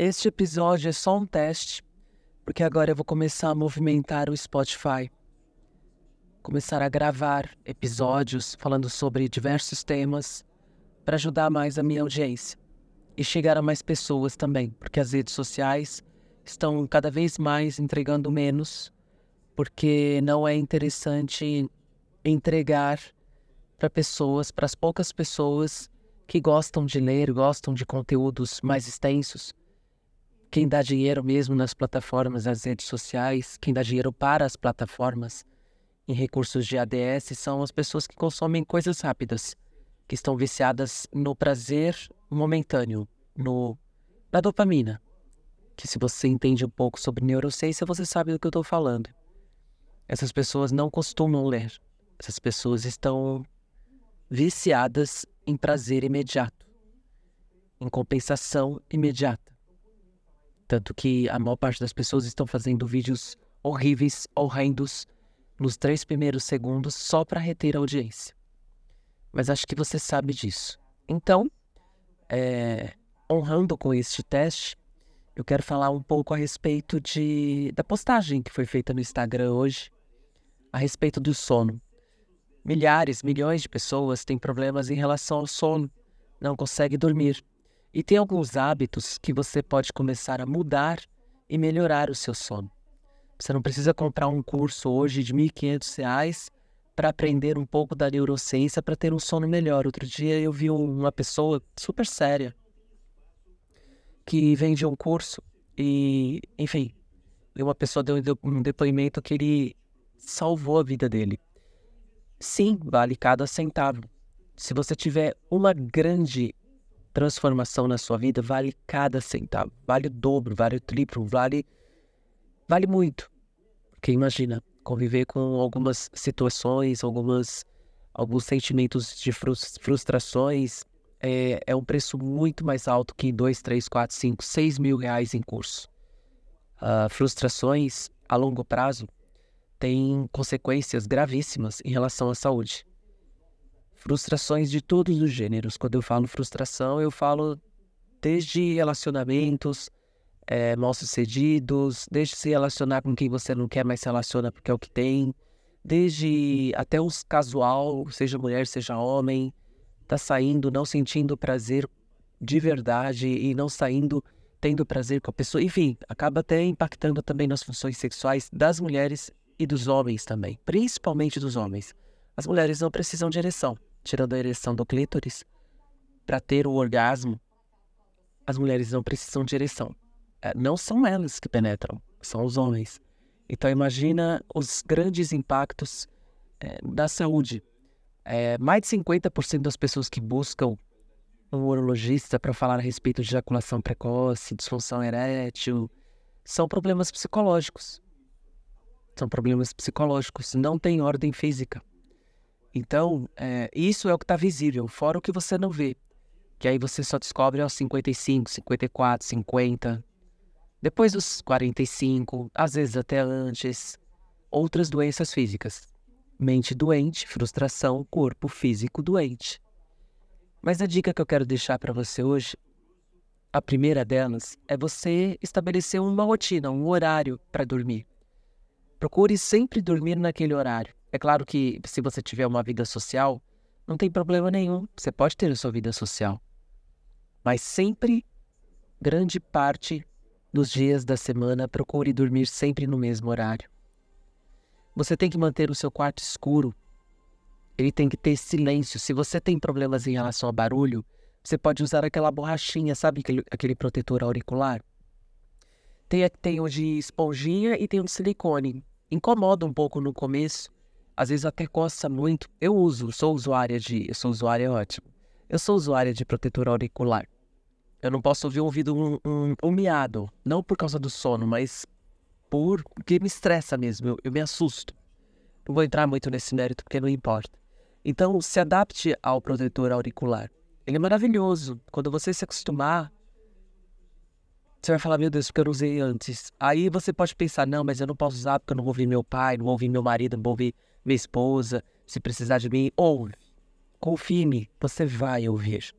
Este episódio é só um teste, porque agora eu vou começar a movimentar o Spotify. Começar a gravar episódios falando sobre diversos temas para ajudar mais a minha audiência e chegar a mais pessoas também, porque as redes sociais estão cada vez mais entregando menos, porque não é interessante entregar para pessoas, para as poucas pessoas que gostam de ler, gostam de conteúdos mais extensos. Quem dá dinheiro mesmo nas plataformas, nas redes sociais, quem dá dinheiro para as plataformas em recursos de ADS são as pessoas que consomem coisas rápidas, que estão viciadas no prazer momentâneo, no na dopamina. Que se você entende um pouco sobre neurociência, você sabe do que eu estou falando. Essas pessoas não costumam ler. Essas pessoas estão viciadas em prazer imediato, em compensação imediata. Tanto que a maior parte das pessoas estão fazendo vídeos horríveis, horrendos, nos três primeiros segundos só para reter a audiência. Mas acho que você sabe disso. Então, é, honrando com este teste, eu quero falar um pouco a respeito de, da postagem que foi feita no Instagram hoje, a respeito do sono. Milhares, milhões de pessoas têm problemas em relação ao sono, não conseguem dormir. E tem alguns hábitos que você pode começar a mudar e melhorar o seu sono. Você não precisa comprar um curso hoje de R$ 1.500 para aprender um pouco da neurociência para ter um sono melhor. Outro dia eu vi uma pessoa super séria que vende um curso e, enfim, uma pessoa deu um depoimento que ele salvou a vida dele. Sim, vale cada centavo. Se você tiver uma grande transformação na sua vida, vale cada centavo. Vale o dobro, vale o triplo, vale, vale muito. Porque imagina, conviver com algumas situações, algumas, alguns sentimentos de frustrações, é, é um preço muito mais alto que 2, 3, 4, 5, 6 mil reais em curso. Uh, frustrações a longo prazo tem consequências gravíssimas em relação à saúde. Frustrações de todos os gêneros. Quando eu falo frustração, eu falo desde relacionamentos é, mal sucedidos, desde se relacionar com quem você não quer mais se relaciona porque é o que tem, desde até os casual, seja mulher, seja homem, tá saindo não sentindo prazer de verdade e não saindo tendo prazer com a pessoa. Enfim, acaba até impactando também nas funções sexuais das mulheres e dos homens também, principalmente dos homens. As mulheres não precisam de ereção, tirando a ereção do clítoris, para ter o orgasmo. As mulheres não precisam de ereção. É, não são elas que penetram, são os homens. Então imagina os grandes impactos é, da saúde. É, mais de 50% das pessoas que buscam um urologista para falar a respeito de ejaculação precoce, disfunção erétil, são problemas psicológicos. São problemas psicológicos, não tem ordem física. Então, é, isso é o que está visível, fora o que você não vê. Que aí você só descobre aos 55, 54, 50. Depois dos 45, às vezes até antes. Outras doenças físicas. Mente doente, frustração, corpo físico doente. Mas a dica que eu quero deixar para você hoje, a primeira delas, é você estabelecer uma rotina, um horário para dormir. Procure sempre dormir naquele horário. É claro que se você tiver uma vida social, não tem problema nenhum. Você pode ter a sua vida social. Mas sempre, grande parte dos dias da semana, procure dormir sempre no mesmo horário. Você tem que manter o seu quarto escuro. Ele tem que ter silêncio. Se você tem problemas em relação a barulho, você pode usar aquela borrachinha, sabe aquele, aquele protetor auricular? Tem, tem o de esponjinha e tem o de silicone. Incomoda um pouco no começo, às vezes até coça muito. Eu uso, sou usuária de. Eu sou usuária, é ótimo. Eu sou usuária de protetor auricular. Eu não posso ouvir um ouvido um, um, um miado, não por causa do sono, mas por porque me estressa mesmo, eu, eu me assusto. Não vou entrar muito nesse mérito porque não importa. Então, se adapte ao protetor auricular. Ele é maravilhoso. Quando você se acostumar, você vai falar, meu Deus, porque eu não usei antes. Aí você pode pensar, não, mas eu não posso usar porque eu não vou ouvir meu pai, não vou ouvir meu marido, não vou ouvir minha esposa. Se precisar de mim, ouve. Confie-me, você vai ouvir.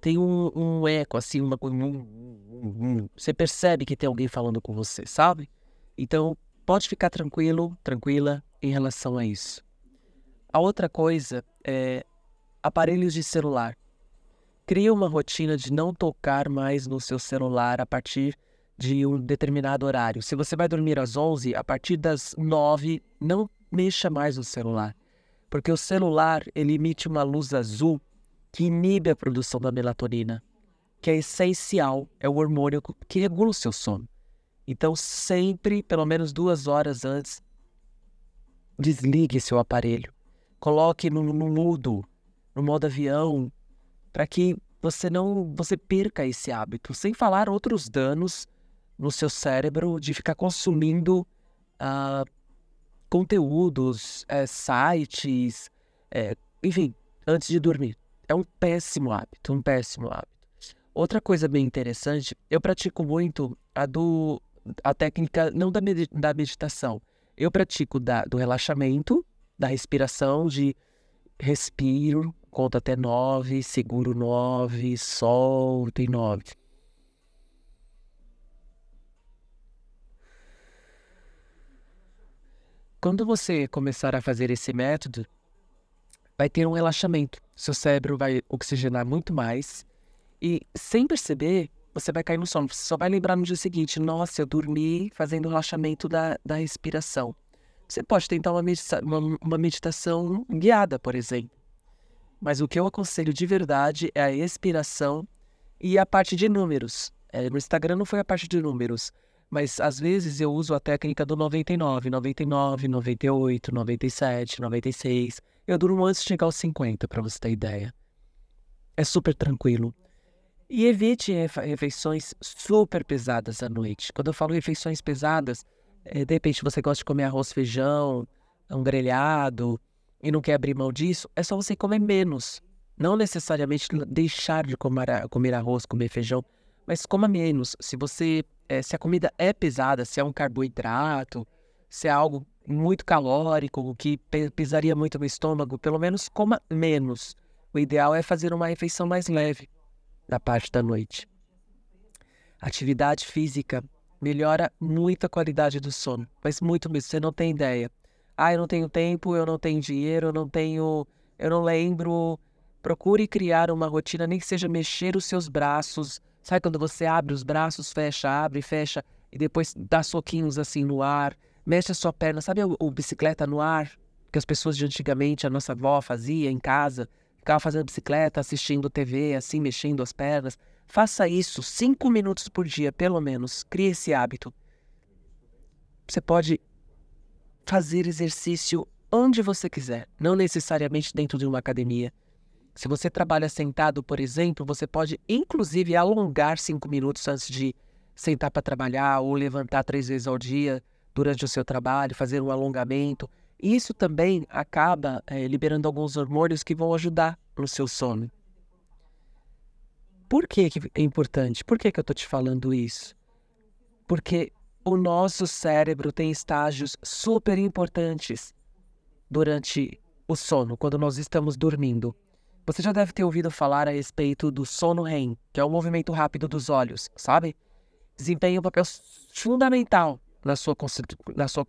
Tem um, um eco, assim, uma, um, você percebe que tem alguém falando com você, sabe? Então, pode ficar tranquilo, tranquila em relação a isso. A outra coisa é aparelhos de celular. Cria uma rotina de não tocar mais no seu celular a partir de um determinado horário. Se você vai dormir às 11, a partir das 9, não mexa mais no celular. Porque o celular, ele emite uma luz azul que inibe a produção da melatonina, que é essencial, é o hormônio que regula o seu sono. Então, sempre, pelo menos duas horas antes, desligue seu aparelho. Coloque no, no mudo, no modo avião, para que você não você perca esse hábito, sem falar outros danos no seu cérebro de ficar consumindo uh, conteúdos, é, sites, é, enfim, antes de dormir. É um péssimo hábito, um péssimo hábito. Outra coisa bem interessante, eu pratico muito a do a técnica não da, med da meditação. Eu pratico da, do relaxamento, da respiração, de respiro, conta até nove, seguro nove, solto em nove. Quando você começar a fazer esse método, vai ter um relaxamento. Seu cérebro vai oxigenar muito mais e, sem perceber, você vai cair no sono. Você só vai lembrar no dia seguinte: nossa, eu dormi fazendo relaxamento da, da respiração. Você pode tentar uma, medita uma, uma meditação guiada, por exemplo. Mas o que eu aconselho de verdade é a expiração e a parte de números. É, no Instagram não foi a parte de números, mas às vezes eu uso a técnica do 99, 99, 98, 97, 96. Eu durmo antes de chegar aos 50, para você ter ideia. É super tranquilo. E evite refeições super pesadas à noite. Quando eu falo refeições pesadas, é, de repente você gosta de comer arroz, feijão, um grelhado, e não quer abrir mão disso, é só você comer menos. Não necessariamente deixar de comer, comer arroz, comer feijão, mas coma menos. Se você, é, se a comida é pesada, se é um carboidrato, se é algo muito calórico, que pesaria muito no estômago, pelo menos coma menos. O ideal é fazer uma refeição mais leve na parte da noite. Atividade física melhora muito a qualidade do sono, mas muito mesmo, você não tem ideia. Ah, eu não tenho tempo, eu não tenho dinheiro, eu não tenho, eu não lembro. Procure criar uma rotina, nem que seja mexer os seus braços. Sabe quando você abre os braços, fecha, abre, fecha e depois dá soquinhos assim no ar, mexe a sua perna, sabe o, o bicicleta no ar que as pessoas de antigamente, a nossa avó fazia em casa, ficava fazendo bicicleta, assistindo TV, assim mexendo as pernas. Faça isso cinco minutos por dia, pelo menos. Crie esse hábito. Você pode fazer exercício onde você quiser, não necessariamente dentro de uma academia. Se você trabalha sentado, por exemplo, você pode inclusive alongar cinco minutos antes de sentar para trabalhar ou levantar três vezes ao dia durante o seu trabalho, fazer um alongamento. Isso também acaba é, liberando alguns hormônios que vão ajudar no seu sono. Por que, é importante? Por que, que eu estou te falando isso? Porque o nosso cérebro tem estágios super importantes durante o sono, quando nós estamos dormindo. Você já deve ter ouvido falar a respeito do sono REM, que é o movimento rápido dos olhos, sabe? Desempenha um papel fundamental na sua, na sua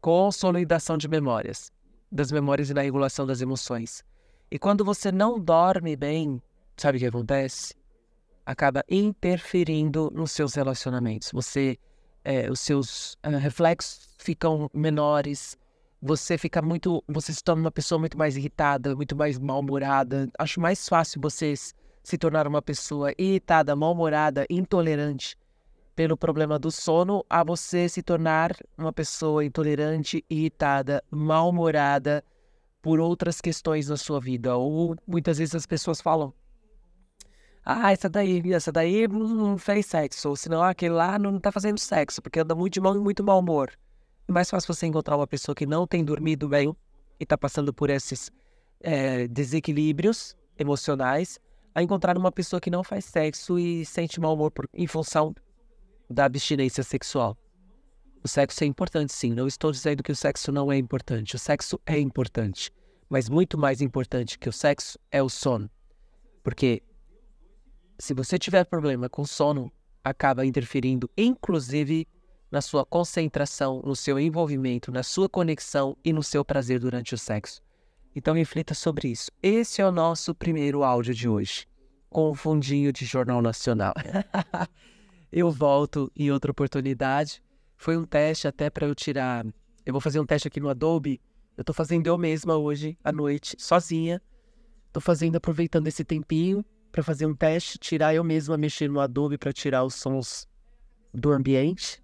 consolidação de memórias, das memórias e na regulação das emoções. E quando você não dorme bem, sabe o que acontece? Acaba interferindo nos seus relacionamentos. Você é, os seus uh, reflexos ficam menores, você fica muito, você se torna uma pessoa muito mais irritada, muito mais mal-humorada. Acho mais fácil você se tornar uma pessoa irritada, mal-humorada, intolerante pelo problema do sono, a você se tornar uma pessoa intolerante, irritada, mal-humorada por outras questões na sua vida. Ou muitas vezes as pessoas falam: ah, essa daí, essa daí não fez sexo. Ou senão aquele lá não tá fazendo sexo, porque anda muito de mal, muito mau humor. É mais fácil você encontrar uma pessoa que não tem dormido bem e tá passando por esses é, desequilíbrios emocionais, a encontrar uma pessoa que não faz sexo e sente mau humor por, em função da abstinência sexual. O sexo é importante, sim. Não estou dizendo que o sexo não é importante. O sexo é importante. Mas muito mais importante que o sexo é o sono. Porque se você tiver problema com sono, acaba interferindo, inclusive, na sua concentração, no seu envolvimento, na sua conexão e no seu prazer durante o sexo. Então reflita sobre isso. Esse é o nosso primeiro áudio de hoje, com um fundinho de Jornal Nacional. eu volto em outra oportunidade. Foi um teste até para eu tirar. Eu vou fazer um teste aqui no Adobe. Eu estou fazendo eu mesma hoje à noite, sozinha. Estou fazendo aproveitando esse tempinho para fazer um teste, tirar eu mesma mexer no Adobe para tirar os sons do ambiente.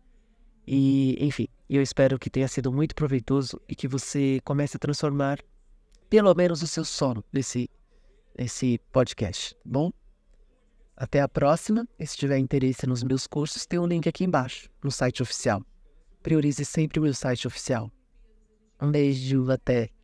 E, enfim, eu espero que tenha sido muito proveitoso e que você comece a transformar pelo menos o seu sono nesse, nesse podcast, tá bom? Até a próxima. E se tiver interesse nos meus cursos, tem um link aqui embaixo, no site oficial. Priorize sempre o meu site oficial. Um beijo, até!